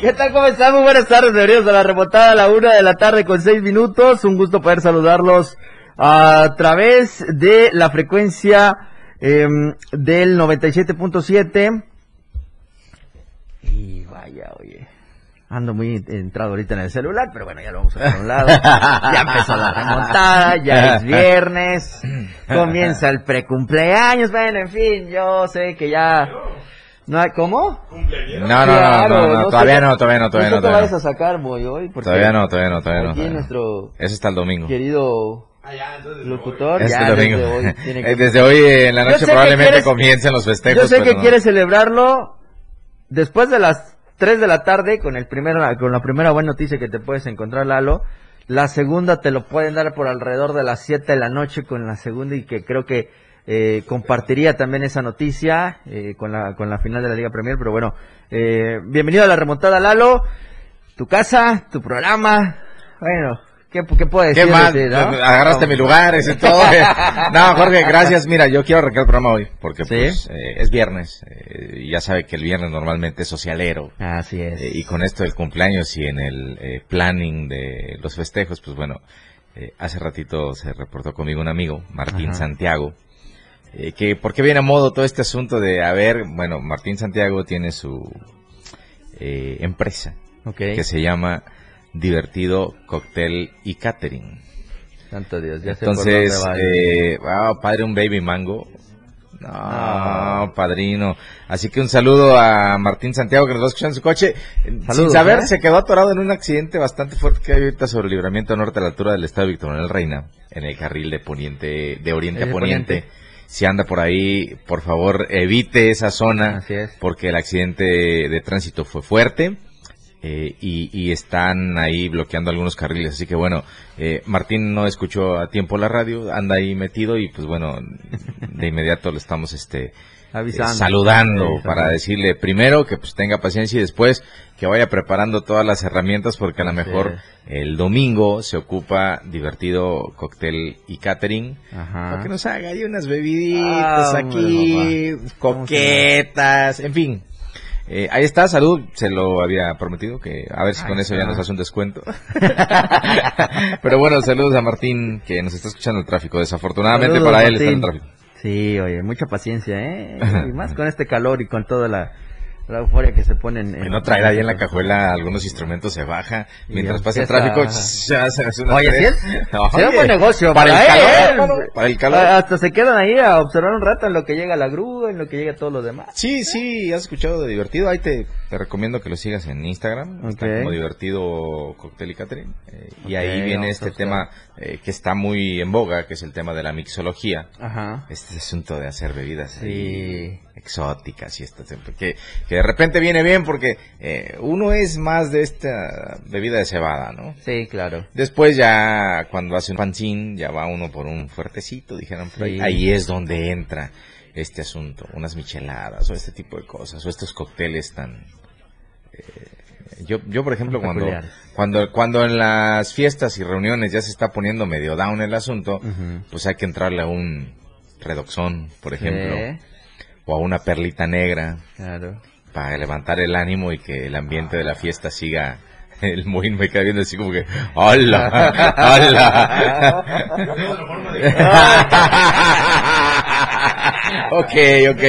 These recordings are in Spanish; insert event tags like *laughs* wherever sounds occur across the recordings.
¿Qué tal? ¿Cómo están? Muy buenas tardes, bienvenidos a la remontada a la una de la tarde con seis minutos. Un gusto poder saludarlos a través de la frecuencia em, del 97.7. Y vaya, oye. Ando muy entrado ahorita en el celular, pero bueno, ya lo vamos a dejar a un lado. *laughs* Ya empezó la remontada, ya es viernes, comienza el precumpleaños, bueno, en fin, yo sé que ya... No hay, ¿Cómo? No, no, no, no, no, todavía no, todavía no, todavía no. te Todavía vayas no. a sacar, Moy, hoy. Todavía no, todavía no, todavía no. Aquí nuestro Eso está el domingo. querido locutor, Este ya domingo. desde hoy tiene *laughs* que... Desde hoy en la noche probablemente quieres- comiencen los festejos. Yo sé que no. quieres celebrarlo después de las 3 de la tarde con el primero, con la primera buena noticia que te puedes encontrar, Lalo. La segunda te lo pueden dar por alrededor de las 7 de la noche con la segunda y que creo que eh, compartiría también esa noticia eh, con, la, con la final de la Liga Premier. Pero bueno, eh, bienvenido a la remontada, Lalo. Tu casa, tu programa. Bueno, ¿qué, qué puedes ¿Qué decir? más? de ti, no? Agarraste mi lugar y todo. *laughs* no, Jorge, gracias. Mira, yo quiero arrancar el programa hoy porque ¿Sí? pues, eh, es viernes. eh, y ya sabe que el viernes normalmente es socialero. Así es. Eh, y con esto del cumpleaños y en el eh, planning de los festejos, pues bueno, eh, hace ratito se reportó conmigo un amigo, Martín Ajá. Santiago, eh, que por qué viene a modo todo este asunto de, a ver, bueno, Martín Santiago tiene su eh, empresa que se llama Divertido Cóctel y Catering. Santo Dios, ya sé por Entonces, dónde va. eh, wow, padre, un baby mango. No, No. padrino. Así que un saludo a Martín Santiago que nos va a escuchar en su coche. Sin saber, ¿eh? se quedó atorado en un accidente bastante fuerte que hay ahorita sobre el libramiento norte a la altura del estado de Manuel Reina, en el carril de poniente, de oriente a poniente. poniente. Si anda por ahí, por favor, evite esa zona Así es. porque el accidente de tránsito fue fuerte eh, y, y están ahí bloqueando algunos carriles. Así que bueno, eh, Martín no escuchó a tiempo la radio, anda ahí metido y pues bueno, de inmediato le estamos este Avisando. eh, saludando para decirle primero que pues tenga paciencia y después que vaya preparando todas las herramientas porque a lo mejor el domingo se ocupa divertido cóctel y catering Ajá. para que nos haga ahí unas bebiditas Ah, aquí, hombre, coquetas, en fin. Eh, ahí está, salud, se lo había prometido, que a ver si con eso ya nos hace un descuento. *laughs* Pero bueno, saludos a Martín, que nos está escuchando el tráfico. Desafortunadamente Saludos, para él está en el tráfico. Sí, oye, mucha paciencia, ¿eh? Y más con este calor y con toda la, la euforia que se ponen en... Que no traer ahí en la cajuela algunos instrumentos, se baja. Mientras pasa el tráfico, ya se hace una Oye, ¿sí Será un buen negocio para, para el calor, hermano, para el calor. Ah, Hasta se quedan ahí a observar un rato en lo que llega la grúa, en lo que llega todo lo demás. Sí, sí, has escuchado de divertido. Ahí te, te recomiendo que lo sigas en Instagram. Está como divertido cóctel y catering. Eh, y ahí viene este tema eh, que está muy en boga, que es el tema de la mixología. Ajá. Este asunto de hacer bebidas ahí exóticas y esto, que, que de repente viene bien porque eh, uno es más de esta bebida de cebada, ¿no? Sí, claro. Después ya cuando hace un pancín, ya va uno por un fuertecito, dijeron, por ahí. Sí. ahí es donde entra este asunto, unas micheladas o este tipo de cosas, o estos cócteles tan... eh, yo, yo, por ejemplo, cuando, cuando, cuando en las fiestas y reuniones ya se está poniendo medio down el asunto, pues hay que entrarle a un redoxón, por ejemplo, Sí, o a una perlita negra, claro. para levantar el ánimo y que el ambiente de la fiesta siga. *laughs* El Moín me cae viendo así como que, ¡Hola! *laughs* ¡Hola! *laughs* *laughs* ok, ok.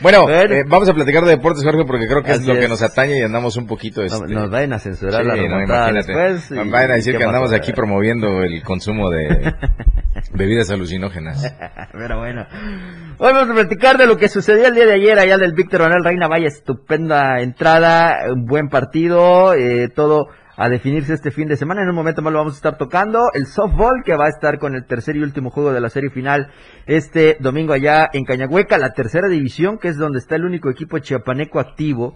Bueno, Bueno. eh, vamos a platicar de deportes, Jorge, porque creo que es lo que es. nos atañe y andamos un poquito... Este, nos vayan a censurar sí, la no, remontada después. y- Nos Vayan a decir ¿qué que andamos aquí promoviendo el consumo de *laughs* bebidas alucinógenas. *laughs* Pero bueno, hoy vamos a platicar de lo que sucedió el día de ayer allá del Víctor Manuel Reina. Vaya estupenda entrada, un buen partido, eh, todo a definirse este fin de semana. En un momento más lo vamos a estar tocando. El softball que va a estar con el tercer y último juego de la serie final este domingo allá en Cañahueca, la tercera división, que es donde está el único equipo chiapaneco activo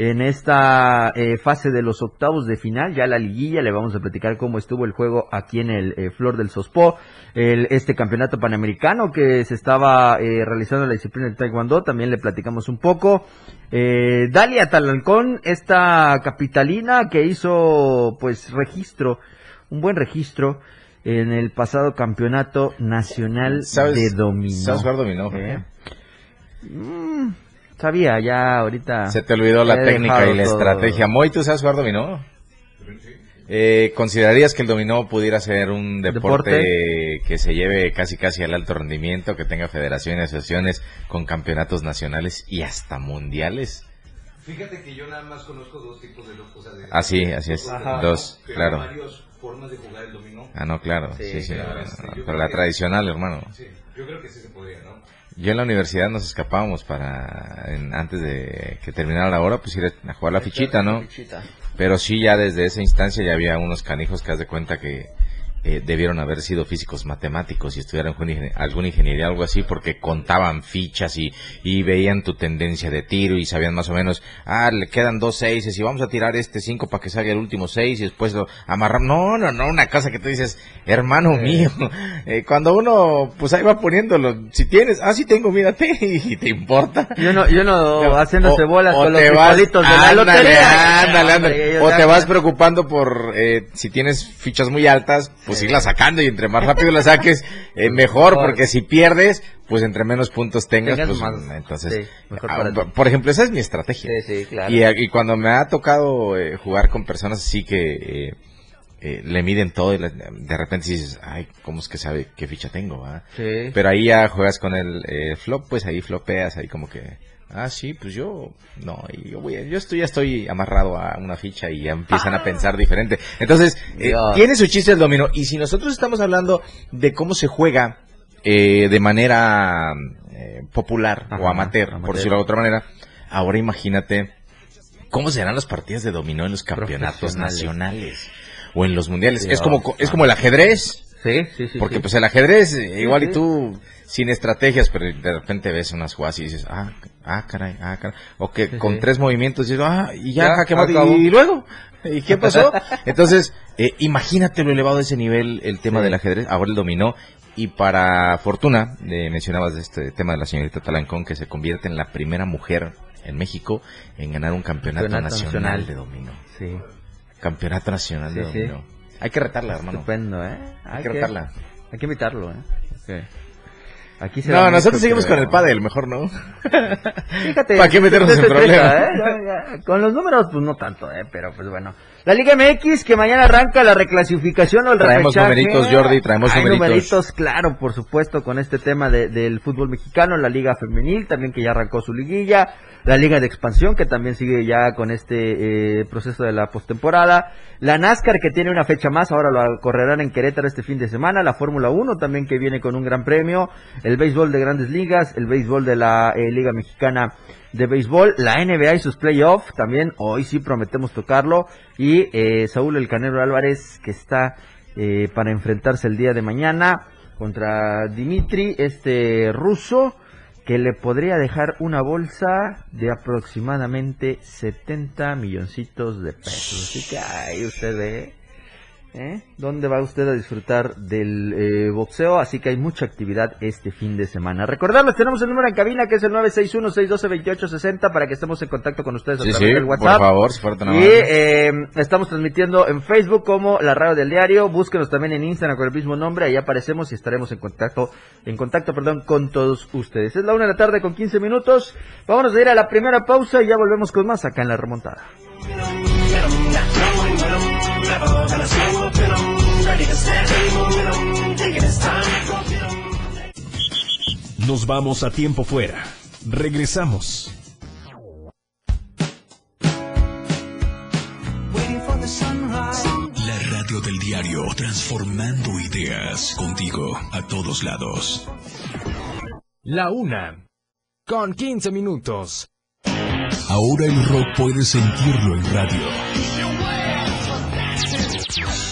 en esta eh, fase de los octavos de final, ya la liguilla, le vamos a platicar cómo estuvo el juego aquí en el eh, Flor del Sospó, el, este campeonato panamericano que se estaba eh, realizando en la disciplina del Taekwondo, también le platicamos un poco. Dalia Talancón, esta capitalina que hizo pues registro, un buen registro en el pasado campeonato nacional ¿Sabes- de dominó. ¿Sabes jugar dominó, sabía, ya ahorita. Se te olvidó la técnica y la todo. estrategia. Moy, ¿tú sabes jugar dominó? Eh, ¿Considerarías que el dominó pudiera ser un deporte, Deporte. que se lleve casi casi al alto rendimiento, que tenga federaciones y asociaciones con campeonatos nacionales y hasta mundiales? Fíjate que yo nada más conozco dos tipos de los cosas de Así, así es. Ajá. Dos, Pero claro. Hay varias formas de jugar el dominó. Ah, no, claro. Sí, Sí, sí. no, Yo Pero la tradicional, hermano. Sí, yo creo que sí se podría, ¿no? Yo en la universidad nos escapábamos para, en- antes de que terminara la hora, pues ir a jugar la fichita, ¿no? Pero sí, ya desde esa instancia ya había unos canijos que haz de cuenta que eh, debieron haber sido físicos matemáticos y estudiaron algún ingen- alguna ingeniería, algo así, porque contaban fichas y, y veían tu tendencia de tiro y sabían más o menos, ah, le quedan dos seises y vamos a tirar este cinco para que salga el último seis y después lo amarramos. No, no, no, una cosa que tú dices, hermano mío, *laughs* eh, cuando uno, pues ahí va poniéndolo, si tienes, ah, sí tengo, mírate, *laughs* y te importa. Yo no, yo no, haciéndose bolas o con los vas- de la ándale, lotería. ándale, ándale. Ellos O te vas preocupando por eh, si tienes fichas muy altas, pues irlas sacando y entre más rápido las saques, eh, *laughs* mejor, porque si pierdes, pues entre menos puntos tengas, Tengas pues más. entonces, Sí, mejor ah, para por ejemplo, esa es mi estrategia. Sí, sí, claro. Y, y cuando me ha tocado eh, jugar con personas así que eh, eh, le miden todo y la- de repente dices, ay, ¿cómo es que sabe qué ficha tengo? ah?" Sí. Pero ahí ya juegas con el eh, flop, pues ahí flopeas, ahí como que, ah, sí, pues yo, no, y yo, voy a- yo estoy, ya estoy amarrado a una ficha y ya empiezan a pensar diferente. Entonces, eh, tiene su chiste el dominó. Y si nosotros estamos hablando de cómo se juega eh, de manera eh, popular Ajá, o amateur, amateur. por decirlo de otra manera, ahora imagínate cómo serán las partidas de dominó en los campeonatos nacionales o en los mundiales. Dios es como, es como el ajedrez. Sí, sí, sí. Porque sí. pues el ajedrez, eh, igual sí. y tú sin estrategias, pero de repente ves unas jugadas y dices, ah, ah, caray, ah, caray. O que Sí, con sí. tres movimientos dices, ah, y ya, Ya, acabó. y luego, ¿y qué *laughs* pasó? Entonces, eh, imagínate lo elevado de ese nivel, el tema Sí. del ajedrez, ahora el dominó. Y para fortuna, eh, mencionabas este tema de la señorita Talancón, que se convierte en la primera mujer en México en ganar un campeonato, Campeonato nacional, nacional. de dominó. Sí. Campeonato nacional de dominó. Hay que retarla, hermano. Estupendo, ¿eh? Hay que retarla. Hay que invitarlo, ¿eh? Aquí se No, nosotros seguimos con el pádel, mejor no. *laughs* Fíjate. ¿Para qué meternos te- *laughs* en problemas? ¿eh? Con los números, pues no tanto, ¿eh? Pero pues bueno. La Liga MX, que mañana arranca la reclasificación o el Traemos repechaje. numeritos, Jordi, traemos Hay numeritos. claro, por supuesto, con este tema de- del fútbol mexicano, la Liga Femenil, también que ya arrancó su liguilla, la Liga de Expansión, que también sigue ya con este eh, proceso de la postemporada, la NASCAR, que tiene una fecha más, ahora lo correrán en Querétaro este fin de semana, la Fórmula 1 también que viene con un gran premio, el béisbol de grandes ligas, el béisbol de la eh, Liga Mexicana de béisbol, la NBA y sus playoffs, también hoy sí prometemos tocarlo, y eh, Saúl El Canelo Álvarez, que está eh, para enfrentarse el día de mañana contra Dimitri, este ruso, que le podría dejar una bolsa de aproximadamente 70 milloncitos de pesos. Así que ahí usted ¿eh? ¿Dónde va usted a disfrutar del eh, boxeo? Así que hay mucha actividad este fin de semana. Recordarles, tenemos el número en cabina que es el 961-612-2860 para que estemos en contacto con ustedes a Sí, través sí, del por WhatsApp. favor, si tan Y eh, estamos transmitiendo en Facebook como la radio del diario. Búsquenos también en Instagram con el mismo nombre. Ahí aparecemos y estaremos en contacto, en contacto, perdón, con todos ustedes. Es la una de la tarde con 15 minutos. Vámonos a ir a la primera pausa y ya volvemos con más acá en la remontada. Nos vamos a tiempo fuera. Regresamos. La radio del diario, transformando ideas contigo a todos lados. La una. Con 15 minutos. Ahora el rock puedes sentirlo en radio.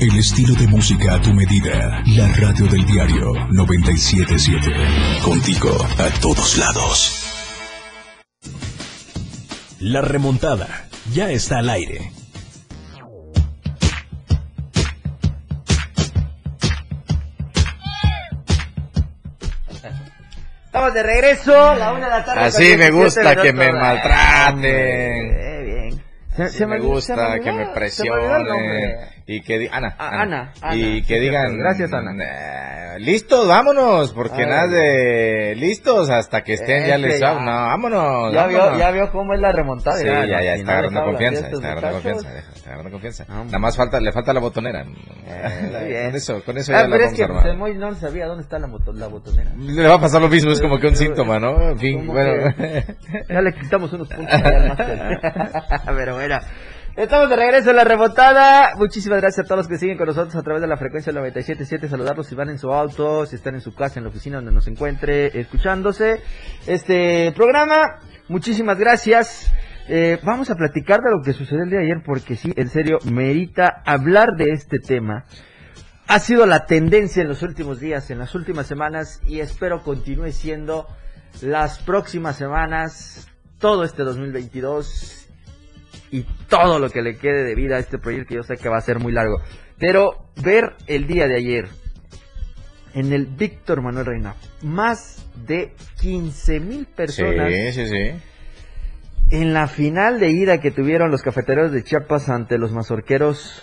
El estilo de música a tu medida. La radio del diario 977. Contigo a todos lados. La remontada ya está al aire. Estamos de regreso, la una de la tarde. Así me 17 gusta que me maltraten. Eh, bien. Se, Sí se me gusta se olvidó- que me presionen y que di- Ana, Ah, Ana, Ana, y sí, que digan cierto. Gracias, Ana. eh, listos vámonos porque Ay. nada de listos hasta que estén ya Es que les ya- no vámonos Ya vio, vámonos. ya vio cómo es la remontada. Sí, ya, ya, ya, si está agarrando confianza, está agarrando confianza, está agarrando confianza. No, Nada más falta, le falta la botonera. Eh, bien. Con eso, con eso Ah, ya la pero es vamos que a armar. Moy no sabía dónde está la, la botonera. Le va a pasar lo mismo, es como que un Pero- síntoma, ¿no? En fin, bueno. que *laughs* Ya le quitamos unos puntos al máster. *laughs* *laughs* Pero bueno. Estamos de regreso en la remontada. Muchísimas gracias a todos los que siguen con nosotros a través de la frecuencia del 97.7. Saludarlos si van en su auto, si están en su casa, en la oficina donde nos encuentre escuchándose este programa. Muchísimas gracias. Eh, vamos a platicar de lo que sucedió el día de ayer porque sí, en serio, merita hablar de este tema. Ha sido la tendencia en los últimos días, en las últimas semanas y espero continúe siendo las próximas semanas, todo este 2022 y todo lo que le quede de vida a este proyecto que yo sé que va a ser muy largo. Pero ver el día de ayer en el Víctor Manuel Reina, más de 15 mil personas Sí, sí, sí. en la final de ida que tuvieron los cafeteros de Chiapas ante los mazorqueros.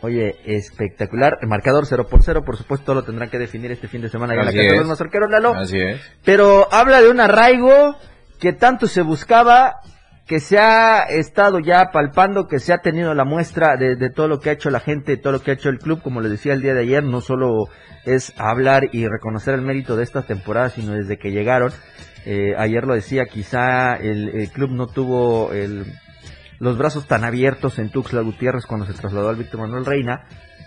Oye, espectacular. El marcador 0 por 0, por supuesto, lo tendrán que definir este fin de semana en la casa de los mazorqueros, Lalo. Así es. Pero habla de un arraigo que tanto se buscaba, que se ha estado ya palpando, que se ha tenido la muestra de, de todo lo que ha hecho la gente, de todo lo que ha hecho el club, como les decía el día de ayer, no solo es hablar y reconocer el mérito de esta temporada, sino desde que llegaron. Eh, ayer lo decía, quizá el, el club no tuvo el, los brazos tan abiertos en Tuxtla Gutiérrez cuando se trasladó al Víctor Manuel Reina,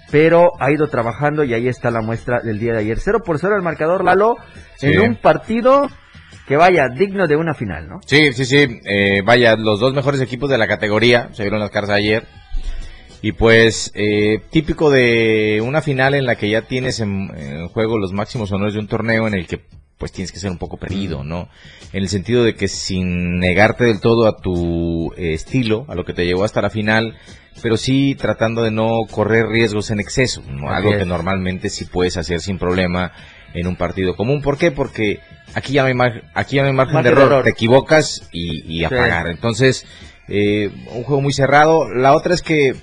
pero ha ido trabajando y ahí está la muestra del día de ayer. 0 por 0 el marcador, Lalo, Sí. en un partido que vaya digno de una final, ¿no? Sí, sí, sí. eh, vaya, los dos mejores equipos de la categoría se vieron las caras ayer. Y pues, eh, típico de una final en la que ya tienes en, en juego los máximos honores de un torneo en el que pues tienes que ser un poco perdido, ¿no? En el sentido de que sin negarte del todo a tu eh, estilo, a lo que te llevó hasta la final, pero sí tratando de no correr riesgos en exceso, ¿no? Algo que normalmente sí puedes hacer sin problema en un partido común. ¿Por qué? Porque aquí ya no hay, mar- aquí ya no hay margen, Margen de de error. error. Te equivocas y, y a Sí. pagar. Entonces, eh, un juego muy cerrado. La otra es que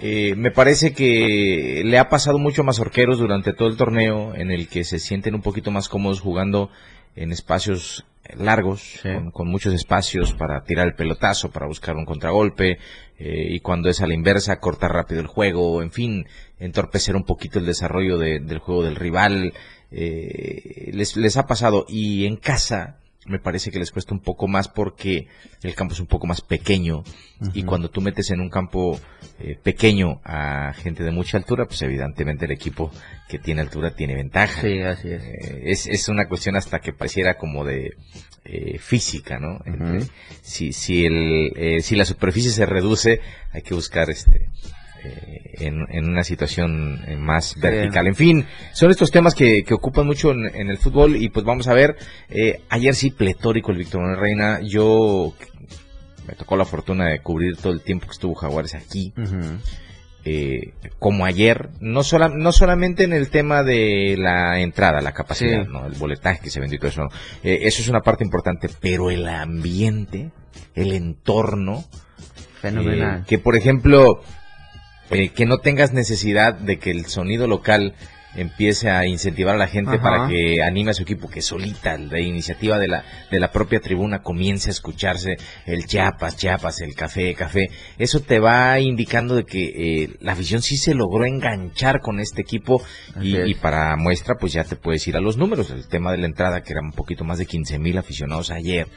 eh, me parece que le ha pasado mucho a Mazorqueros durante todo el torneo, en el que se sienten un poquito más cómodos jugando en espacios largos, Sí. con, con muchos espacios para tirar el pelotazo, para buscar un contragolpe, eh, y cuando es a la inversa, cortar rápido el juego, en fin, entorpecer un poquito el desarrollo de- del juego del rival. Eh, les, les ha pasado. Y en casa, me parece que les cuesta un poco más porque el campo es un poco más pequeño y cuando tú metes en un campo eh, pequeño a gente de mucha altura, pues evidentemente el equipo que tiene altura tiene ventaja. Sí, así es. Eh, es, es una cuestión hasta que pareciera como de eh, física, ¿no? Entre- si, si, el, si la superficie se reduce, hay que buscar este en, en una situación eh, más vertical. En fin, son estos temas que, que ocupan mucho en, en el fútbol y pues vamos a ver, eh, ayer sí pletórico el Víctor Manuel Reina, yo me tocó la fortuna de cubrir todo el tiempo que estuvo Jaguares aquí eh, como ayer, no, sola, no solamente en el tema de la entrada, la capacidad, Sí. ¿no? el boletaje que se vendió y todo eso, ¿no? Eh, eso es una parte importante, pero el ambiente, el entorno, Fenomenal. eh, que por ejemplo, eh, que no tengas necesidad de que el sonido local empiece a incentivar a la gente Ajá. para que anime a su equipo, que solita, la iniciativa de la, de la propia tribuna comience a escucharse el chiapas, chiapas, el café, café. Eso te va indicando de que eh, la afición sí se logró enganchar con este equipo y, y para muestra pues ya te puedes ir a los números. El tema de la entrada, que eran un poquito más de 15 mil aficionados ayer,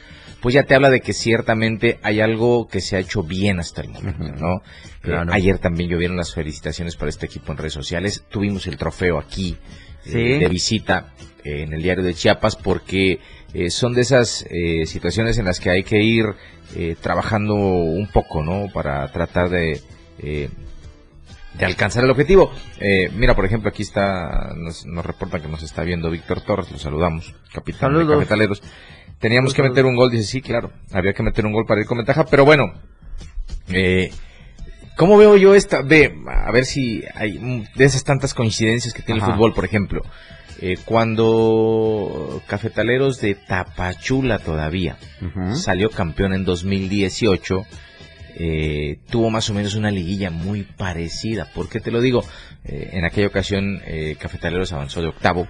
pues ya te habla de que ciertamente hay algo que se ha hecho bien hasta el momento. ¿no? Claro. Eh, ayer también llovieron las felicitaciones para este equipo en redes sociales. Tuvimos el trofeo aquí eh, de visita eh, en el diario de Chiapas porque son de esas situaciones en las que hay que ir eh, trabajando un poco, ¿no? Para tratar de... eh, de alcanzar el objetivo. Eh, mira, por ejemplo, aquí está, nos, nos reporta que nos está viendo Víctor Torres, lo saludamos, capitán de Saludos. Cafetaleros. Teníamos que meter un gol, dice, sí, claro, había que meter un gol para ir con ventaja, pero bueno, eh, ¿cómo veo yo esta? Ve, a ver si hay de esas tantas coincidencias que tiene Ajá. el fútbol, por ejemplo, eh, cuando Cafetaleros de Tapachula todavía salió campeón en 2018, eh, tuvo más o menos una liguilla muy parecida. ¿Por qué te lo digo? Eh, en aquella ocasión eh, Cafetaleros avanzó de octavo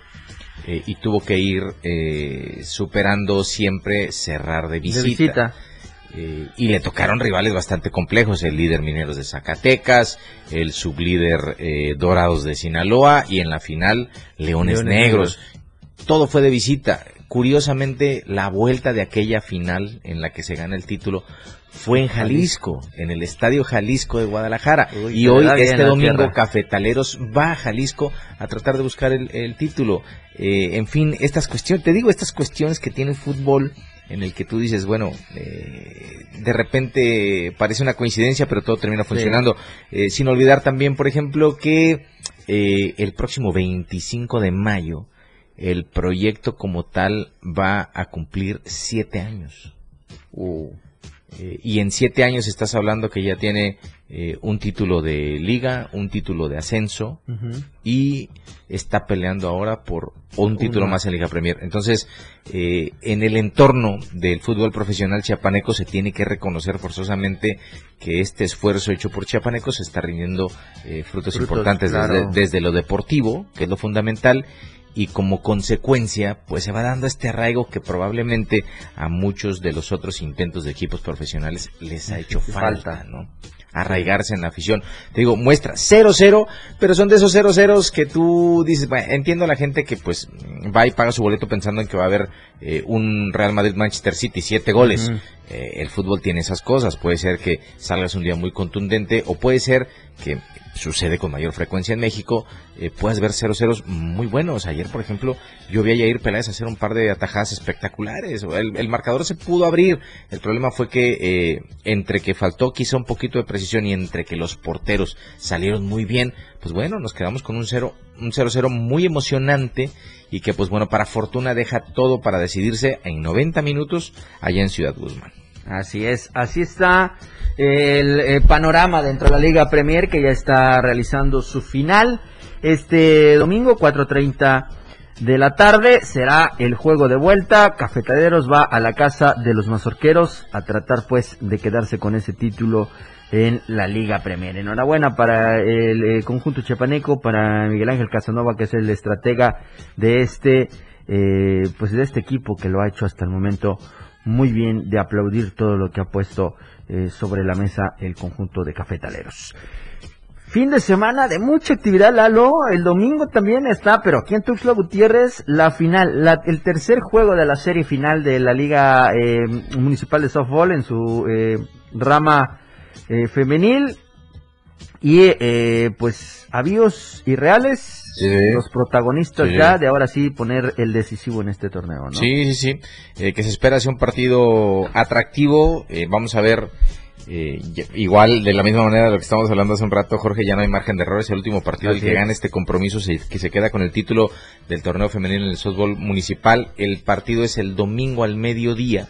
eh, y tuvo que ir eh, superando siempre cerrar de De visita. visita. Eh, y le tocaron rivales bastante complejos, el líder Mineros de Zacatecas, el sublíder eh, Dorados de Sinaloa y en la final Leones, Leones Negros. Todo fue de visita. Curiosamente, la vuelta de aquella final en la que se gana el título fue en Jalisco, en el Estadio Jalisco de Guadalajara. Uy, y hoy, este domingo, tierra. Cafetaleros va a Jalisco a tratar de buscar el, el título. Eh, en fin, estas cuestiones, te digo, estas cuestiones que tiene el fútbol en el que tú dices, bueno, eh, de repente parece una coincidencia, pero todo termina funcionando. Eh, sin olvidar también, por ejemplo, que eh, el próximo 25 de mayo, el proyecto como tal va a cumplir siete años. Eh, y en siete años estás hablando que ya tiene eh, un título de liga, un título de ascenso y está peleando ahora por un título más en Liga Premier. Entonces, eh, en el entorno del fútbol profesional chiapaneco se tiene que reconocer forzosamente que este esfuerzo hecho por chiapanecos se está rindiendo eh, frutos, Frutos, importantes claro. desde, desde lo deportivo, que es lo fundamental, y como consecuencia, pues se va dando este arraigo que probablemente a muchos de los otros intentos de equipos profesionales les ha hecho falta, Falta. ¿no? Arraigarse en la afición. Te digo, muestra 0-0, pero son de esos 0-0 que tú dices, bueno, entiendo a la gente que pues va y paga su boleto pensando en que va a haber eh, un Real Madrid-Manchester City, siete goles. Eh, el fútbol tiene esas cosas. Puede ser que salgas un día muy contundente o puede ser que sucede con mayor frecuencia en México, eh, puedas ver 0-0 muy buenos. Ayer, por ejemplo, yo vi a Yair Peláez hacer un par de atajadas espectaculares. El, el marcador se pudo abrir. El problema fue que eh, entre que faltó quizá un poquito de precisión y entre que los porteros salieron muy bien, pues bueno, nos quedamos con un 0 un 0-0 muy emocionante y que pues bueno, para fortuna deja todo para decidirse en 90 minutos allá en Ciudad Guzmán. Así es, así está el, eh, panorama dentro de la Liga Premier que ya está realizando su final. Este domingo, 4.30 de la tarde, será el juego de vuelta. Cafetaleros va a la casa de los mazorqueros a tratar pues de quedarse con ese título en la Liga Premier. Enhorabuena para el eh, conjunto chapaneco, para Miguel Ángel Casanova, que es el estratega de este, eh, pues de este equipo que lo ha hecho hasta el momento muy bien de aplaudir todo lo que ha puesto eh, sobre la mesa el conjunto de cafetaleros. Fin de semana de mucha actividad, Lalo. El domingo también está, pero aquí en Tuxtla Gutiérrez, la final, la- el tercer juego de la serie final de la Liga eh, Municipal de Softball en su eh, rama eh, femenil. Y eh, pues avíos irreales, Sí. los protagonistas Sí. ya de ahora sí poner el decisivo en este torneo, ¿no? Sí, sí, sí. Eh, que se espera sea un partido atractivo. Eh, vamos a ver. eh, igual, de la misma manera de lo que estamos hablando hace un rato, Jorge, ya no hay margen de errores. El último partido, el que es. gane este compromiso, se- que se queda con el título del torneo femenino en el softball municipal. El partido es el domingo al mediodía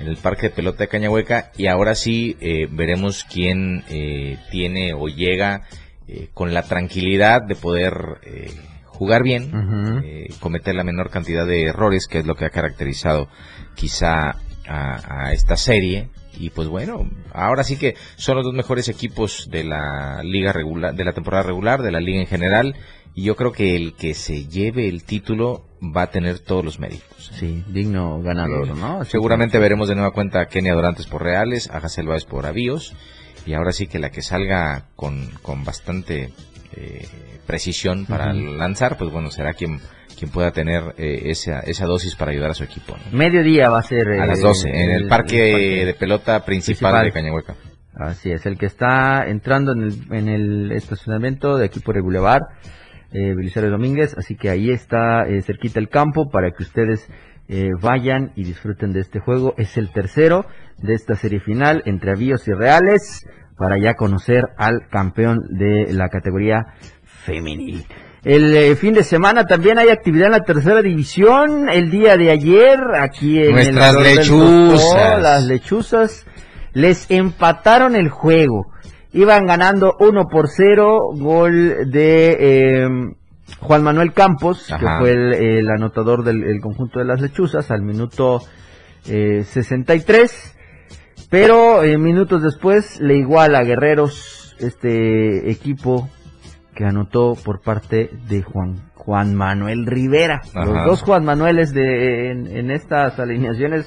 en el Parque de Pelota de Cañahueca. Y ahora sí, eh, veremos quién eh, tiene o llega eh, con la tranquilidad de poder eh, jugar bien, eh, cometer la menor cantidad de errores, que es lo que ha caracterizado quizá a, a esta serie. Y pues bueno, ahora sí que son los dos mejores equipos de la liga regular, de la temporada regular, de la liga en general. Y yo creo que el que se lleve el título va a tener todos los méritos. Sí, digno ganador, ¿no? Así Seguramente veremos de nueva cuenta a Kenia Dorantes por Reales, a Báez por Avíos. Y ahora sí que la que salga con, con bastante eh, precisión para lanzar, pues bueno, será quien, quien pueda tener eh, esa, esa dosis para ayudar a su equipo. ¿no? Mediodía va a ser. A eh, las 12, en el, parque de pelota principal, principal. de Cañahueca. Así es, el que está entrando en el, en el estacionamiento de aquí por el Boulevard, eh, Belisario Domínguez, así que ahí está eh, cerquita el campo para que ustedes eh, vayan y disfruten de este juego. Es el tercero de esta serie final entre Avíos y Reales para ya conocer al campeón de la categoría femenil. El eh, fin de semana también hay actividad en la tercera división. El día de ayer, aquí en Nuestras el lechuzas. Doctor, las lechuzas les empataron el juego. Iban ganando 1 por 0, gol de eh, Juan Manuel Campos, que fue el, el anotador del el conjunto de las lechuzas, al minuto eh, 63. Pero eh, minutos después le iguala a Guerreros este equipo que anotó por parte de Juan Juan Manuel Rivera. Los dos Juan Manueles de en, en estas alineaciones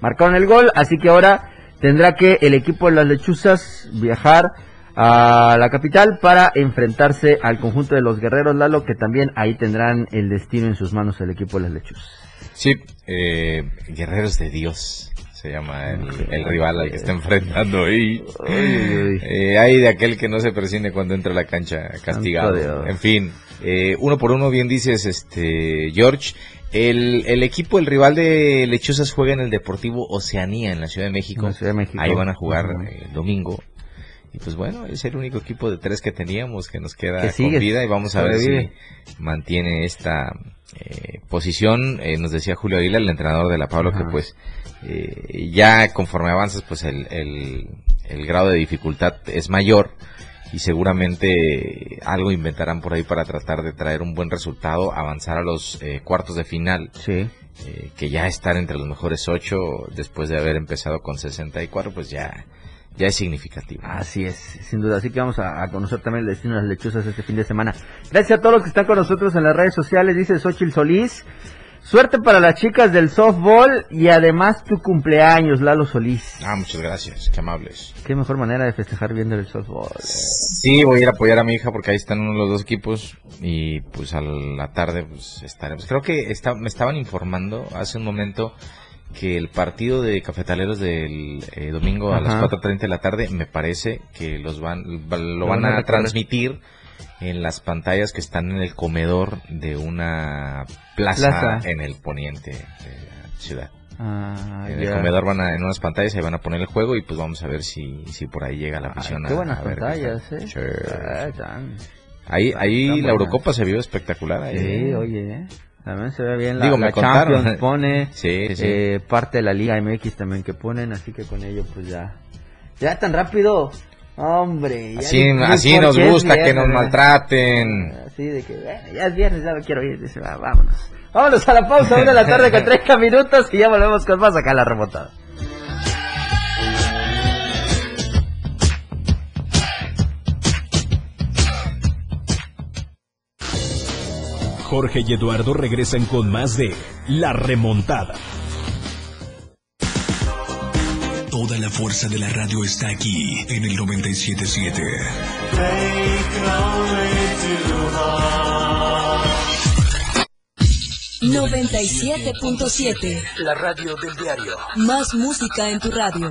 marcaron el gol, así que ahora tendrá que el equipo de las lechuzas viajar a la capital para enfrentarse al conjunto de los guerreros Lalo, que también ahí tendrán el destino en sus manos el equipo de las lechuzas. Sí, eh, Guerreros de Dios se llama el, el rival al que está enfrentando uy. Eh, hay de aquel que no se presine cuando entra a la cancha castigado. En fin, eh, uno por uno, bien dices, este George. El, el equipo, el rival de Lechuzas juega en el Deportivo Oceanía en la Ciudad de México. Ciudad de México. Ahí van a jugar eh, el domingo. Y pues bueno, es el único equipo de tres que teníamos que nos queda Que con vida y vamos a ver si mantiene esta eh, posición. Eh, nos decía Julio Aguila, el entrenador de la Pablo, Ajá. que pues eh, ya conforme avanzas, pues el, el, el grado de dificultad es mayor y seguramente algo inventarán por ahí para tratar de traer un buen resultado, avanzar a los eh, cuartos de final, Sí. eh, que ya estar entre los mejores ocho después de haber empezado con 64, pues ya, ya es significativo. Así es, sin duda. Así que vamos a, a conocer también el destino de las lechuzas este fin de semana. Gracias a todos los que están con nosotros en las redes sociales, dice Xochil Solís. Suerte para las chicas del softball y además tu cumpleaños, Lalo Solís. Ah, muchas gracias, qué amables. Qué mejor manera de festejar viendo el softball. Sí, voy a ir a apoyar a mi hija porque ahí están uno de los dos equipos y pues a la tarde pues estaremos. Creo que está, me estaban informando hace un momento que el partido de cafetaleros del eh, domingo a las Ajá. 4.30 de la tarde me parece que los van va- lo, van a a transmitir en las pantallas que están en el comedor de una plaza, Plaza. en el poniente de la ciudad. Ah, En el comedor van a, en unas pantallas ahí van a poner el juego y pues vamos a ver si, si por ahí llega la Ay, afición. qué a- buenas a ver qué pantallas, tal. eh. Sí. Ah, tan- Ahí, Están- ahí están la buenas. Eurocopa se vio espectacular. ahí. Sí, oye, eh. También se ve bien la, Digo, la contaron. Champions pone *laughs* Sí, sí, sí. eh, parte de la Liga MX también que ponen, así que con ello pues ya. Ya tan rápido. Hombre, ya así así nos gusta que nos maltraten. Así de que, bueno, ya es viernes, ya me quiero ir. Dice, "Va, vámonos. Vámonos a la pausa, una de la tarde con *laughs* 30 minutos y ya volvemos con más acá en la remontada. Jorge y Eduardo regresan con más de La Remontada. Toda la fuerza de la radio está aquí en el 977. 97.7. La radio del diario. Más música en tu radio.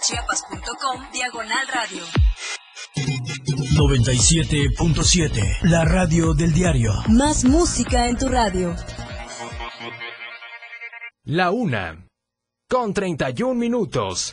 www.diariodechiapas.com Diagonal Radio. 97.7, la radio del diario. Más música en tu radio. La una. Con 31 minutos.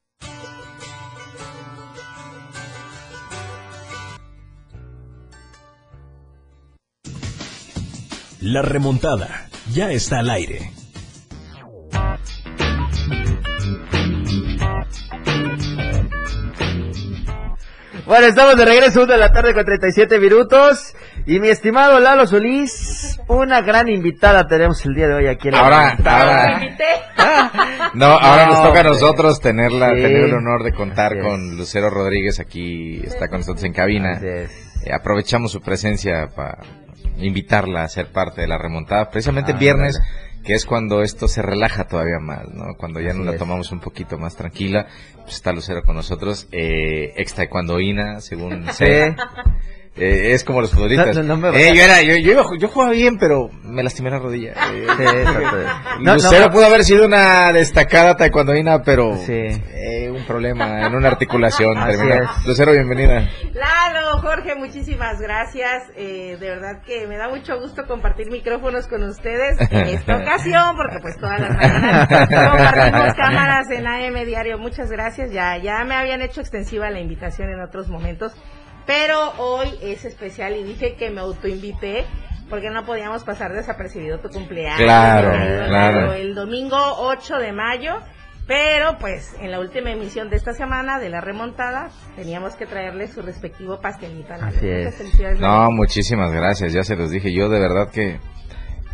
La remontada ya está al aire. Bueno, estamos de regreso, una de la tarde con 37 minutos. Y mi estimado Lalo Solís, una gran invitada tenemos el día de hoy aquí en la Ahora, ahora, no, ahora nos No, toca a nosotros tenerla, Sí. tener el honor de contar Así es. con Lucero Rodríguez aquí, está con nosotros en cabina. Así es. Eh, aprovechamos su presencia para invitarla a ser parte de la remontada, precisamente Ah, el viernes, vale. que es cuando esto se relaja todavía más, ¿no? Cuando ya Así nos la tomamos un poquito más tranquila, pues está Lucero con nosotros, eh, ex taekwondoína, según *laughs* sé. Eh, es como los futbolistas. No, no, no me Eh, yo, era, yo, yo, iba- yo jugaba bien, pero me lastimé la rodilla. Eh, Sí, *laughs* Lucero no, pudo haber sido una destacada taekwondoína, pero Sí. eh, un problema en una articulación. Lucero, bienvenida. Claro, Jorge, muchísimas gracias. Eh, de verdad que me da mucho gusto compartir micrófonos con ustedes en esta *laughs* ocasión, porque pues todas las mañanas *laughs* compartimos cámaras en AM Diario. Muchas gracias. Ya, ya me habían hecho extensiva la invitación en otros momentos, pero hoy es especial y dije que me autoinvité porque no podíamos pasar desapercibido tu cumpleaños. Claro, Eh, claro. El domingo 8 de mayo. Pero pues en la última emisión de esta semana de la remontada teníamos que traerle su respectivo pastelito. la Así es. No, muchísimas gracias, ya se los dije. Yo de verdad que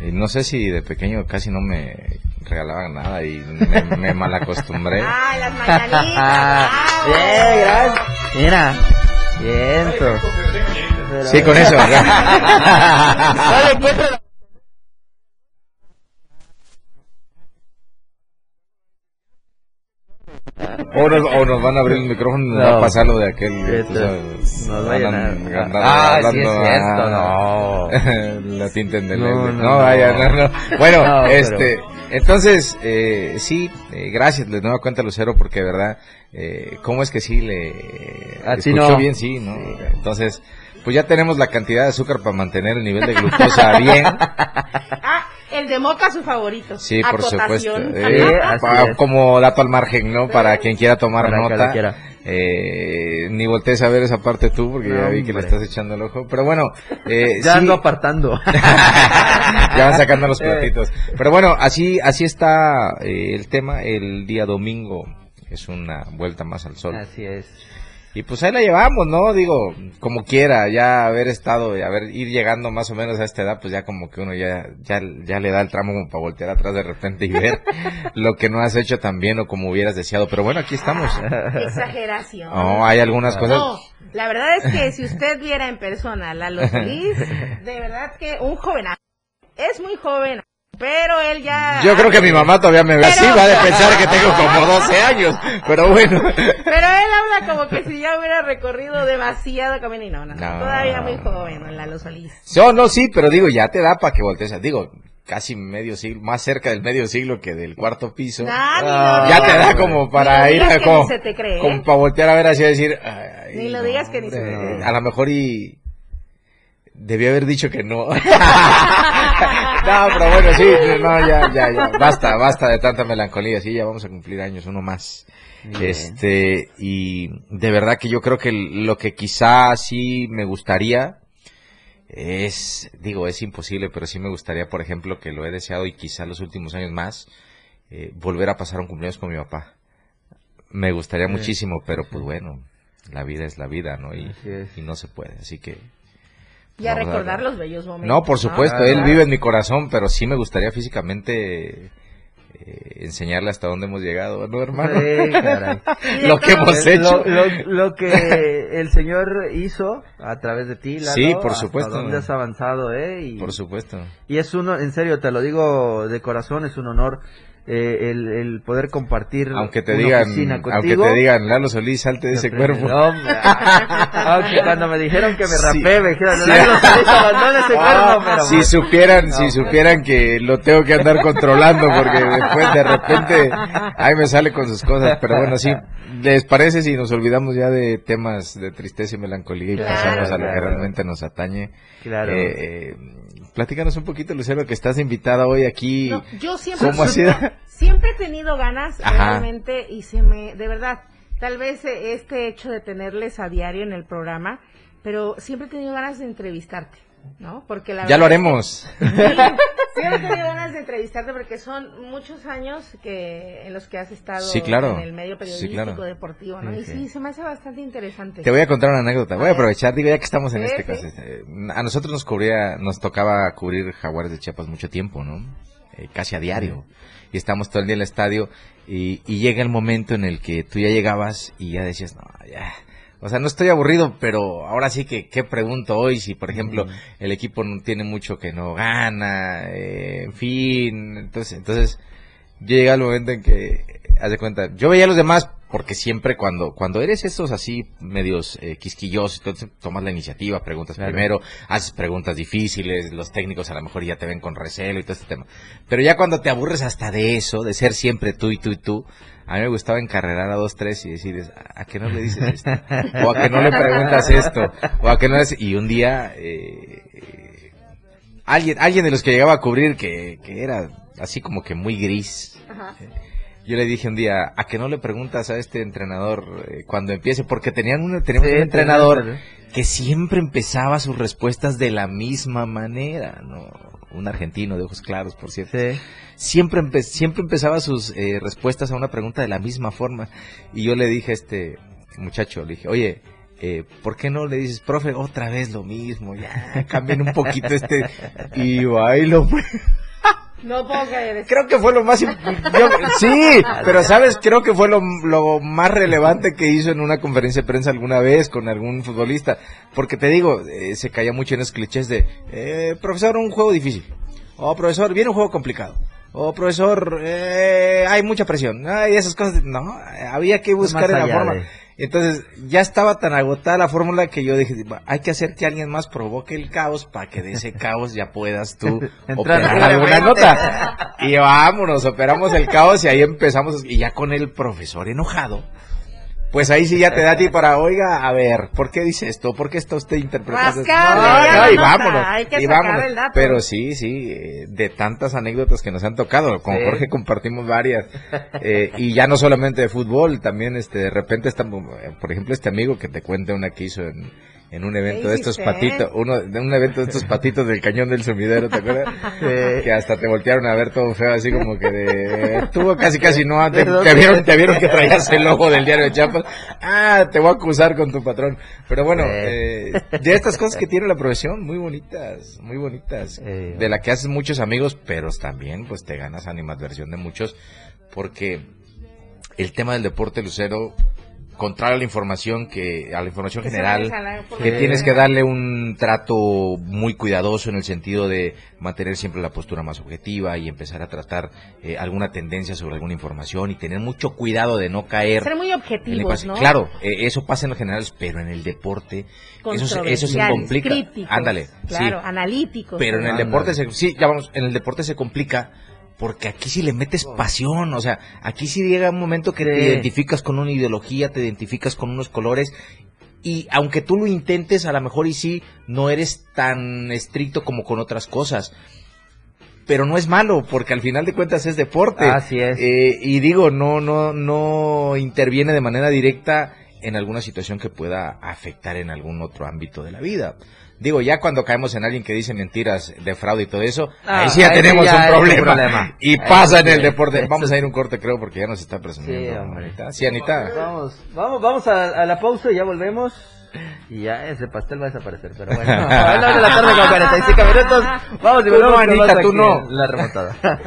eh, no sé si de pequeño casi no me regalaban nada y me, me *laughs* malacostumbré. Ah, las mañanitas. *laughs* Ah, bravo. bien, gracias. Mira, bien. Sí, con eso. Encuentra- *laughs* o, nos, o nos van a abrir el micrófono y nos va No. a pasar lo de aquel. Este, vayan andan- a- andan Ah, sí es cierto, a- *laughs* la tinta en No, no, no, no. vaya, no, no. Bueno, No, pero- este, entonces, eh, sí, eh, gracias, les nueva cuenta Lucero, porque de verdad, eh, ¿cómo es que sí le A ti escuchó no. bien? Sí, ¿no? Entonces, pues ya tenemos la cantidad de azúcar para mantener el nivel de glucosa bien. *laughs* Ah, el de moca su favorito. Sí, por supuesto. Eh, pa- es. como dato al margen, ¿no? Para quien quiera tomar Para que nota. Eh, ni voltees a ver esa parte tú, porque No, ya vi que le estás echando el ojo. Pero bueno, eh, *laughs* Ya sí. ando apartando. *laughs* ya van sacando los *laughs* platitos. Pero bueno, así, así está eh, el tema. El día domingo es una vuelta más al sol. Así es. Y pues ahí la llevamos, ¿no? Digo, como quiera, ya haber estado, haber ir llegando más o menos a esta edad, pues ya como que uno ya, ya, ya le da el tramo como para voltear atrás de repente y ver *laughs* lo que no has hecho tan bien o como hubieras deseado. Pero bueno, aquí estamos. Exageración. No, hay algunas cosas. No, la verdad es que si usted viera en persona a Lalo Solís, de verdad que un joven es muy joven, pero él ya Yo creo que mi mamá todavía me ve Pero- así, va a pensar que tengo como 12 años. Pero bueno. Pero él habla como que si ya hubiera recorrido demasiado camino y no, no, no, No. todavía muy joven, ¿no? Lalo Solís. No, no, sí, pero digo, ya te da para que voltees. Digo, casi medio siglo, más cerca del medio siglo que del cuarto piso. Ah, ni Ah, ya te da como para ir a como, como para voltear a ver así y decir, ay, Ni lo digas que ni se te cree. A lo mejor y debí haber dicho que no. *laughs* no, pero bueno, sí, no, ya, ya, ya, basta, basta de tanta melancolía, sí, ya vamos a cumplir años, uno más. Bien. Este, y de verdad que yo creo que lo que quizá sí me gustaría es, digo, es imposible, pero sí me gustaría, por ejemplo, que lo he deseado y quizá los últimos años más, eh, volver a pasar un cumpleaños con mi papá. Me gustaría muchísimo, pero pues bueno, la vida es la vida, ¿no? Y no se puede, así que... Y a vamos recordar los bellos momentos. No, por supuesto, Ah, él vive en mi corazón, pero sí me gustaría físicamente eh, enseñarle hasta dónde hemos llegado, ¿no, hermano? Sí, caray. *laughs* Lo que hemos hecho. Lo, lo- lo que el señor hizo a través de ti, Lalo, Sí, por hasta supuesto. dónde has avanzado, ¿eh? Y, Por supuesto. y es uno, en serio, te lo digo de corazón, es un honor eh, el, el poder compartir Aunque te una digan, aunque te digan, Lalo Solís, salte de ese cuerpo. No, hombre. *laughs* Aunque cuando me dijeron que me Sí. rapé, me dijeron, Sí. Lalo Solís abandona ese *laughs* cuerpo, pero... Si supieran, si supieran que lo tengo que andar controlando porque después de repente ahí me sale con sus cosas, pero bueno, sí, ¿les parece si nos olvidamos ya de temas de tristeza y melancolía y Claro, pasamos a lo que realmente nos atañe? Claro. Eh, eh, platícanos un poquito, Lucero, que estás invitada hoy aquí. No, yo siempre, ¿Cómo ha sido? Siempre he tenido ganas Ajá. realmente y se me, de verdad, tal vez eh, este hecho de tenerles a diario en el programa, pero siempre he tenido ganas de entrevistarte, ¿no? Porque la Ya lo verdad haremos. Sí, siempre he tenido ganas de entrevistarte porque son muchos años que en los que has estado Sí, claro. en el medio Sí, periodístico, claro. deportivo, ¿no? Y sí. se me hace bastante interesante. Te voy a contar una anécdota. Voy a aprovechar, digo, ya que estamos en este caso. eh, a nosotros nos cubría, nos tocaba cubrir Jaguares de Chiapas mucho tiempo, ¿no? Eh, casi a diario. Y estábamos todo el día en el estadio y, y llega el momento en el que tú ya llegabas y ya decías, no, ya. O sea, no estoy aburrido, pero ahora sí que, ¿qué pregunto hoy? Si, por ejemplo, el equipo no tiene mucho que no gana, eh, en fin. Entonces, entonces, llega el momento en que, haz de cuenta, yo veía a los demás porque siempre cuando, cuando eres estos así medios eh, quisquillosos, entonces tomas la iniciativa, preguntas Claro. primero, haces preguntas difíciles, los técnicos a lo mejor ya te ven con recelo y todo este tema. Pero ya cuando te aburres hasta de eso, de ser siempre tú y tú y tú, a mí me gustaba encarrerar a dos, tres y decirles, ¿a qué no le dices esto? O a qué no le preguntas esto, o a qué no le... Y un día, eh, eh, alguien, alguien de los que llegaba a cubrir que, que era así como que muy gris, Ajá. Yo le dije un día, ¿a que no le preguntas a este entrenador eh, cuando empiece? Porque tenían un, teníamos Sí, un entrenador que siempre empezaba sus respuestas de la misma manera, ¿no? Un argentino de ojos claros, por cierto. Sí. Siempre, empe- siempre empezaba sus eh, respuestas a una pregunta de la misma forma. Y yo le dije a este muchacho, le dije, oye, eh, ¿por qué no le dices, profe, otra vez lo mismo? Ya, cambien un poquito este... *laughs* Y bailo, *laughs* No puedo creer eso. Creo que fue lo más... yo- sí, pero sabes, creo que fue lo, lo más relevante que hizo en una conferencia de prensa alguna vez con algún futbolista. Porque te digo, eh, se caía mucho en esos clichés de, eh, profesor, un juego difícil. Oh, profesor, viene un juego complicado. Oh, profesor, eh, hay mucha presión. Ay, esas cosas. No, había que buscar en la forma. de- Entonces, ya estaba tan agotada la fórmula que yo dije, "Va, hay que hacer que alguien más provoque el caos para que de ese caos ya puedas tú *laughs* Entrar operar alguna nota. Y vámonos, operamos el caos y ahí empezamos. Y ya con el profesor enojado, pues ahí sí ya te da a ti para, oiga, a ver, ¿por qué dice esto? ¿Por qué está usted interpretando esto? No, no, y vámonos. hay que y sacar vámonos. el dato. Pero sí, sí, eh, de tantas anécdotas que nos han tocado. Con Sí. Jorge compartimos varias. Eh, y ya no solamente de fútbol, también este de repente estamos, por ejemplo, este amigo que te cuenta una que hizo en, en un evento de estos patitos, uno, de un evento de estos patitos del cañón del sumidero, ¿te acuerdas? Sí. Que hasta te voltearon a ver todo feo, así como que de, tú casi casi no, te, ¿De dónde te vieron, te vieron que traías el logo del diario de Chiapas. Ah, te voy a acusar con tu patrón. Pero bueno, Sí. eh, de estas cosas que tiene la profesión, muy bonitas, muy bonitas. De la que haces muchos amigos, pero también pues te ganas animadversión de muchos, porque el tema del deporte lucero, contrario a la información que, a la información general, que tienes que darle un trato muy cuidadoso en el sentido de mantener siempre la postura más objetiva y empezar a tratar eh, alguna tendencia sobre alguna información y tener mucho cuidado de no caer Ser muy objetivos. Claro, eh, eso pasa en los generales, pero en el deporte eso, se- eso se complica. críticos, Ándale, Claro, sí. analíticos. Pero en el Ándale. deporte se, sí, ya vamos, en el deporte se complica porque aquí sí le metes pasión, o sea, aquí sí llega un momento que te identificas con una ideología, te identificas con unos colores y aunque tú lo intentes, a lo mejor y sí, no eres tan estricto como con otras cosas. Pero no es malo, porque al final de cuentas es deporte. Así es. Eh, y digo, no, no, no interviene de manera directa en alguna situación que pueda afectar en algún otro ámbito de la vida. Digo, ya cuando caemos en alguien que dice mentiras de fraude y todo eso, Ah, ahí sí ya ahí tenemos ya un es un problema. problema. *laughs* Y Ahí pasa en el deporte. Vamos a ir un corte, creo, porque ya nos está presumiendo. Sí. Anita. Sí, Anita. Vamos, vamos, vamos a, a la pausa y ya volvemos. Y ya ese pastel va a desaparecer, pero bueno. *laughs* A las de la tarde con 45 minutos. Vamos y Tú volvemos no, con Anita, tú no. La remontada. *laughs*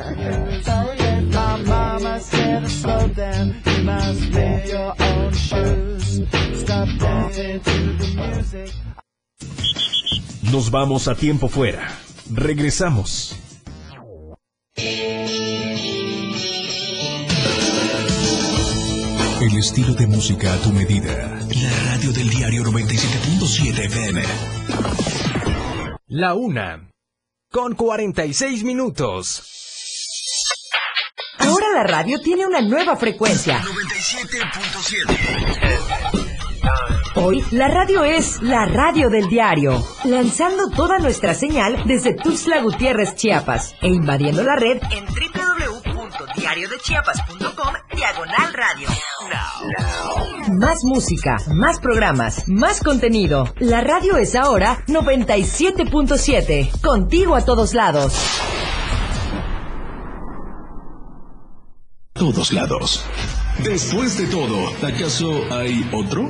Nos vamos a tiempo fuera. Regresamos. El estilo de música a tu medida. La radio del diario 97.7 FM. La una. Con 46 minutos. Ahora la radio tiene una nueva frecuencia. Hoy la radio es la radio del diario, lanzando toda nuestra señal desde Tuxtla Gutiérrez, Chiapas, e invadiendo la red en www.diariodechiapas.com diagonal radio. Más música, más programas, más contenido. La radio es ahora 97.7, contigo a todos lados. Todos lados. Después de todo, ¿acaso hay otro?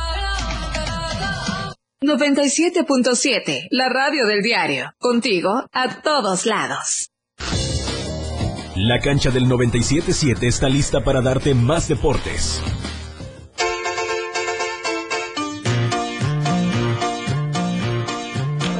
97.7, la radio del diario. Contigo a todos lados. La cancha del 97.7 está lista para darte más deportes.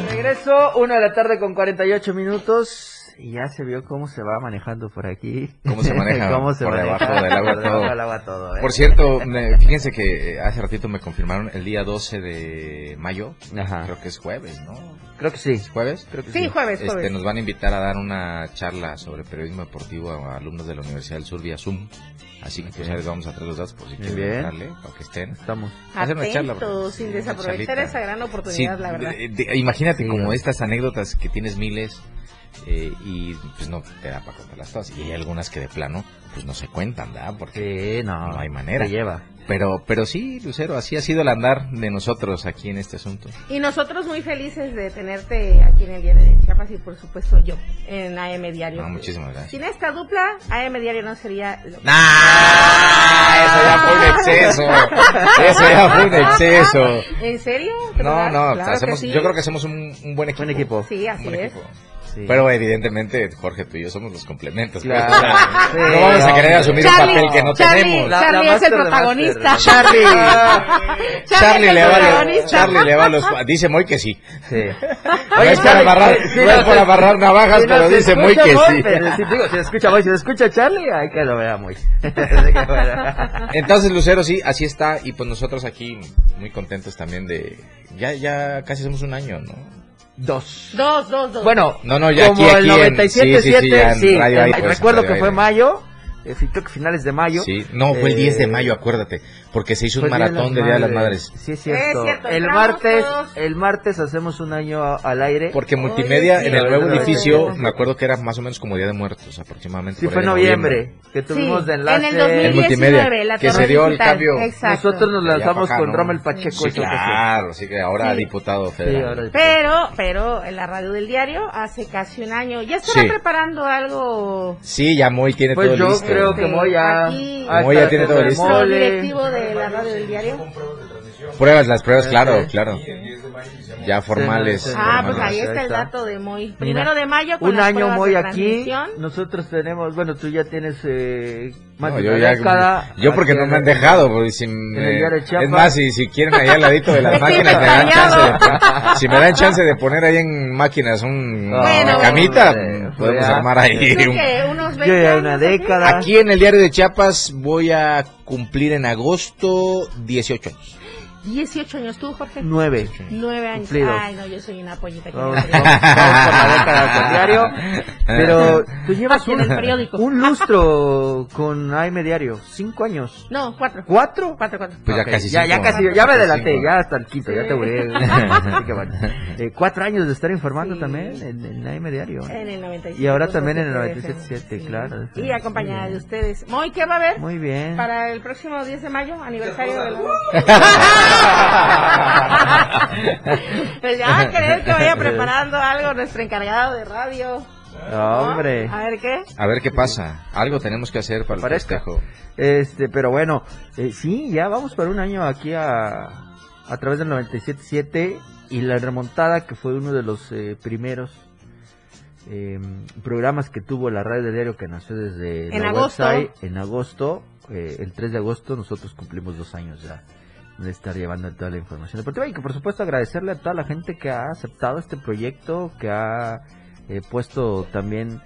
Regreso, una de la tarde con 48 minutos. Y ya se vio cómo se va manejando por aquí. ¿Cómo se maneja *laughs* ¿Cómo se por maneja? debajo del agua Por debajo todo? del agua todo, ¿eh? Por cierto, fíjense que hace ratito me confirmaron el día 12 de mayo, Ajá. creo que es jueves, ¿no? Creo que sí. ¿Es ¿Jueves? Creo Sí, jueves, Este, jueves. nos van a invitar a dar una charla sobre periodismo deportivo a alumnos de la Universidad del Sur vía Zoom. Así que pues ya les vamos a traer los datos por si quieren bien. entrarle, para que estén. Estamos. Hacer una charla, Atentos, sin desaprovechar esa gran oportunidad, Sí, la verdad. de- de- imagínate Sí, como ¿no? estas anécdotas que tienes miles eh, y pues no te da para contarlas todas. Y hay algunas que de plano pues no se cuentan, ¿verdad? Porque Sí, no. no hay manera. Se lleva. Pero, pero sí, Lucero, así ha sido el andar de nosotros aquí en este asunto. Y nosotros muy felices de tenerte aquí en el Diario de Chiapas y por supuesto yo en AM Diario. No, muchísimas gracias. Sin esta dupla, AM Diario no sería lo ¡Nah! Eso ya fue un exceso. Eso ya fue un exceso. ¿En serio? ¿De No, no, Claro que hacemos, sí. yo creo que hacemos un, un buen equipo. Buen equipo. Sí, así Un buen es. equipo. Sí. Pero evidentemente, Jorge, tú y yo somos los complementos. pues. Claro. Sí, no vamos a querer asumir Charlie, un papel que no Charlie, tenemos. La- Charlie la es el protagonista. master. Charlie. *laughs* Charlie Charlie le, va a los, protagonista. Charlie le va a los... Dice muy que sí. Sí. No es para amarrar, no es para amarrar navajas, si pero dice muy que sí. digo, si escucha Moy, si escucha Charlie, ay que lo vea muy. *laughs* Entonces, Lucero, sí, así está. Y pues nosotros aquí muy contentos también de... Ya, ya casi hacemos un año, ¿no? Dos. Dos, dos, dos. Bueno, No, no, ya como aquí- el aquí en- 97.7, sí, sí, sí, recuerdo que fue mayo, eh, sí, creo que finales de mayo. Sí, no, fue el 10 de Eh, mayo, acuérdate, porque se hizo un fue Día maratón de Día de las Madres. Sí, es cierto. Es cierto, el martes, todos. el martes hacemos un año a- al aire. Porque multimedia sí, en el nuevo edificio, me acuerdo que era más o menos como Día de Muertos, aproximadamente. Sí, por fue en de noviembre, que tuvimos Sí, de enlace. en el 2019, El multimedia, la que se dio el cambio. Exacto. Nosotros nos lanzamos acá, con ¿no? Rommel Pacheco. Sí, claro, así que ahora Sí. diputado Sí, federal. ahora- Pero, pero en la radio del diario hace casi un año. ¿Ya estará Sí. preparando algo? Sí, ya Moy tiene Pues todo yo listo. creo que Moy ya. Moy ya tiene todo listo. De la radio del diario. Pruebas, las pruebas, claro, claro. Y el 10 de mayo iniciamos ya formales. Sí, sí. Ah, pues ahí está el dato de Moy. Primero de mayo con Un las año de aquí. Nosotros tenemos, bueno, tú ya tienes eh, más No, de yo, una ya- década. yo porque no me han dejado, porque si, me- es más, si, si quieren ahí al ladito de las *laughs* máquinas, me dan chance de, si me dan chance de poner ahí en máquinas un, Bueno, *laughs* una camita, podemos ya. armar ahí. ¿Tú un- qué? ¿Unos 20 Yo ya una década. Aquí en el diario de Chiapas voy a cumplir en agosto 18 años. 18 años tú, Jorge. Nueve. 9 años. Cumplidos. Ay, no, yo soy una pollita que por la década con diario. Pero tú llevas un, lustro con AM Diario. Cinco años. No, 4. ¿Cuatro? 4, 4. Pues ya casi ya, ya casi, ya me adelanté, cinco. ya hasta el quinto, ya te voy. *laughs* Así que bueno. Eh, cuatro años de estar informando Sí. también en, en AM Diario. En el 97. Y ahora también en el 97, 97.7, claro. Y acompañada de ustedes. Moy, ¿qué va a haber? Muy bien. Para el próximo 10 de mayo, aniversario de la... *laughs* pues ya, querer que vaya preparando algo nuestro encargado de radio. ¿no? Hombre. A ver qué. A ver qué pasa. Algo tenemos que hacer para el Parezca. festejo. Este, pero bueno, eh, sí, ya vamos por un año aquí a, a través del 97.7 y la remontada que fue uno de los eh, primeros eh, programas que tuvo la radio de diario que nació desde En la agosto. website en agosto, eh, el 3 de agosto nosotros cumplimos dos años ya de estar llevando toda la información deportiva y que por supuesto agradecerle a toda la gente que ha aceptado este proyecto, que ha eh, puesto también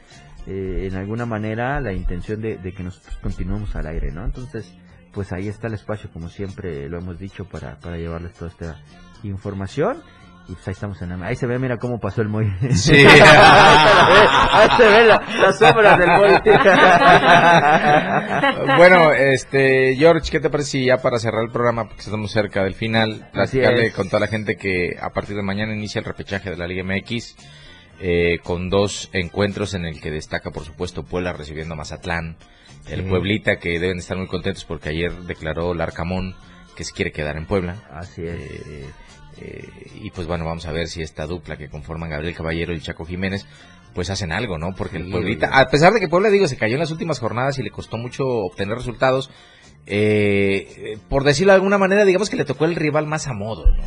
eh, en alguna manera la intención de, que nosotros continuemos al aire, ¿no? Entonces, pues ahí está el espacio, como siempre lo hemos dicho, para, para llevarles toda esta información. Y pues ahí estamos en la- Ahí se ve, mira cómo pasó el Moy. Sí. *laughs* ahí se ve la, las sombras del Moy. *laughs* bueno, este, George, ¿qué te parece si ya para cerrar el programa, porque estamos cerca del final, platicarle con toda la gente que a partir de mañana inicia el repechaje de la Liga MX, eh, con dos encuentros en el que destaca, por supuesto, Puebla recibiendo a Mazatlán, el Sí. Pueblita, que deben estar muy contentos porque ayer declaró Larcamón que se quiere quedar en Puebla. Así es. Eh, eh, y pues bueno, vamos a ver si esta dupla que conforman Gabriel Caballero y Chaco Jiménez, pues hacen algo, ¿no? Porque el Pueblita, a pesar de que Puebla, digo, se cayó en las últimas jornadas y le costó mucho obtener resultados, eh, eh, por decirlo de alguna manera, digamos que le tocó el rival más a modo, ¿no?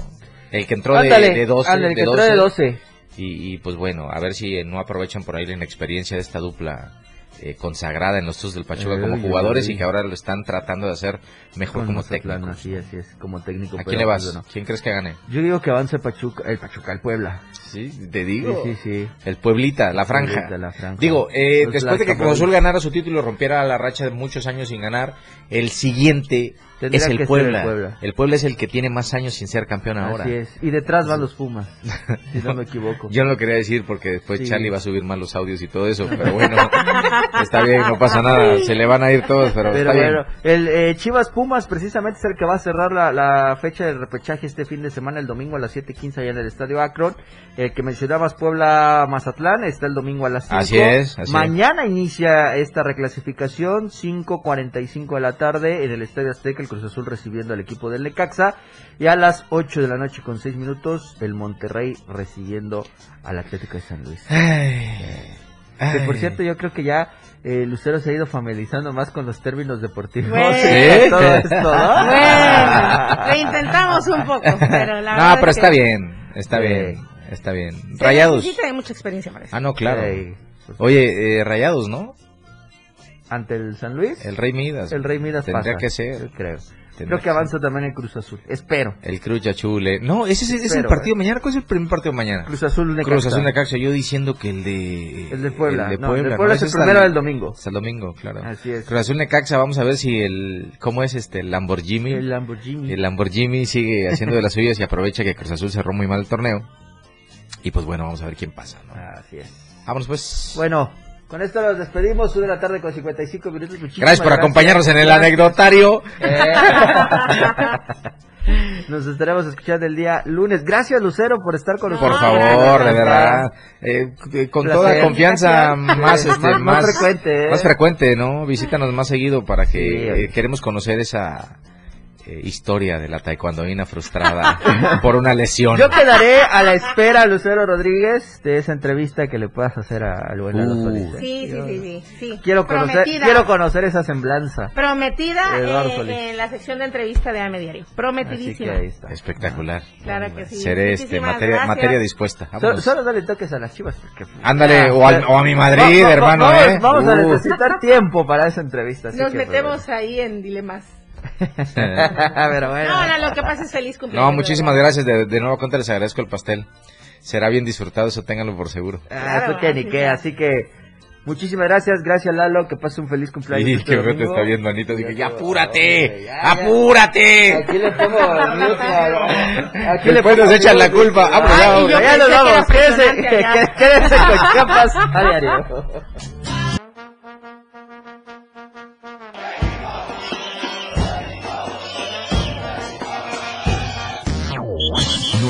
El que entró de, Ándale, de 12. ándale, que de entró de 12. 12. Y, y, pues bueno, a ver si no aprovechan por ahí la inexperiencia de esta dupla eh, consagrada en los Tuzos del Pachuca como jugadores y que ahora lo están tratando de hacer mejor Con como técnicos. Así, así es, como técnico. ¿A quién le vas? ¿Quién crees que gane? Yo digo que avance Pachuca, el Pachuca, el Puebla. Sí, te digo. Sí, sí, sí. El Pueblita, la franja. Pueblita, la franja. Digo, eh, después de que Cruz Azul ganara su título y rompiera la racha de muchos años sin ganar, el siguiente Tendría es el Puebla. el Puebla. El Puebla es el que tiene más años sin ser campeón ahora. Así es. Y detrás van los Pumas, *laughs* si no me equivoco. Yo no lo quería decir porque después Sí. Charlie va a subir más los audios y todo eso, *laughs* pero bueno, está bien, no pasa nada, se le van a ir todos, pero, Pero está bien. bueno, el eh, Chivas Pumas precisamente es el que va a cerrar la, la fecha del repechaje este fin de semana, el domingo a las 7.15 allá en el Estadio Akron. El que mencionabas Puebla Mazatlán está el domingo a las 5. Así es, así Mañana inicia esta reclasificación, 5.45 de la tarde en el Estadio Azteca, el Cruz Azul recibiendo al equipo del Necaxa. Y a las 8 de la noche con 6 minutos, el Monterrey recibiendo al Atlético de San Luis. Que por cierto, yo creo que ya eh, Lucero se ha ido familiarizando más con los términos deportivos. Bueno. *laughs* ¿Sí? Todo esto, ¿no? Bueno, lo intentamos un poco, pero la No, verdad pero es está que- bien, está Sí. bien, está bien. Rayados. necesita de mucha experiencia para eso. Ah, no, claro. Ey, pues, Oye, eh, Rayados, ¿no? ante el San Luis, El Rey Midas. el Rey Midas Tendría pasa, que ser. yo creo. Creo que avanza también el Cruz Azul. Espero. El Cruz Chule. No, ese es, es el partido eh. mañana. ¿Cuál es el primer partido mañana? Cruz Azul Necaxa. Cruz Azul Necaxa. Yo diciendo que el de... El de Puebla. El de No, Puebla, el de ¿no? Puebla es Ese el primero del domingo. Hasta el domingo, claro. Así es. Cruz Azul Necaxa, vamos a ver si el... ¿Cómo es este? El Lamborghini. El Lamborghini. El Lamborghini sigue haciendo de las suyas y aprovecha que Cruz Azul cerró muy mal el torneo. Y pues bueno, vamos a ver quién pasa, ¿no? Así es. Vámonos pues. Bueno, con esto nos despedimos. Una de la tarde con 55 minutos. Muchísimas gracias por acompañarnos en el anecdotario. Eh. *laughs* Nos estaremos escuchando el día lunes. Gracias, Lucero, por estar con nosotros. Por favor, de verdad. Eh, con Placer. toda confianza, más, este, más- más, frecuente, ¿eh? Más frecuente, ¿no? Visítanos más seguido para que Sí. eh, queremos conocer esa eh, historia de la taekwondoína frustrada *laughs* por una lesión. Yo quedaré a la espera, Lucero Rodríguez, de esa entrevista que le puedas hacer a Luela Uh. Solís. Sí, sí, sí, sí, sí. Quiero conocer, Prometida. quiero conocer esa semblanza. Prometida eh, en la sección de entrevista de AM Diario. Así que Prometidísima. ahí está. Espectacular. Claro que sí. Seré este, materia, materia dispuesta. So- Vámonos. solo dale toques a las chivas. Porque... *laughs* Ándale, o, al- o a mi Madrid, Va- va- hermano, vamos, ¿eh? Vamos a Uh. necesitar tiempo para esa entrevista. así Nos que, metemos ahí en dilemas. *laughs* Pero bueno. No, no, lo que pasa es feliz cumpleaños. No, muchísimas gracias. De, de nuevo cuenta les agradezco el pastel. Será bien disfrutado, eso ténganlo por seguro. Ah, eso que ni qué, así que muchísimas gracias, gracias Lalo, que pase un feliz cumpleaños. Y este que te está viendo, Anita. Dije, ya Ya, apúrate, ya, ya. apúrate. Aquí le pongo aquí le Después pongo nos echan la culpa. Ah, pues ya, ya ya nos que vamos. Quédense, *laughs* con Chiapas a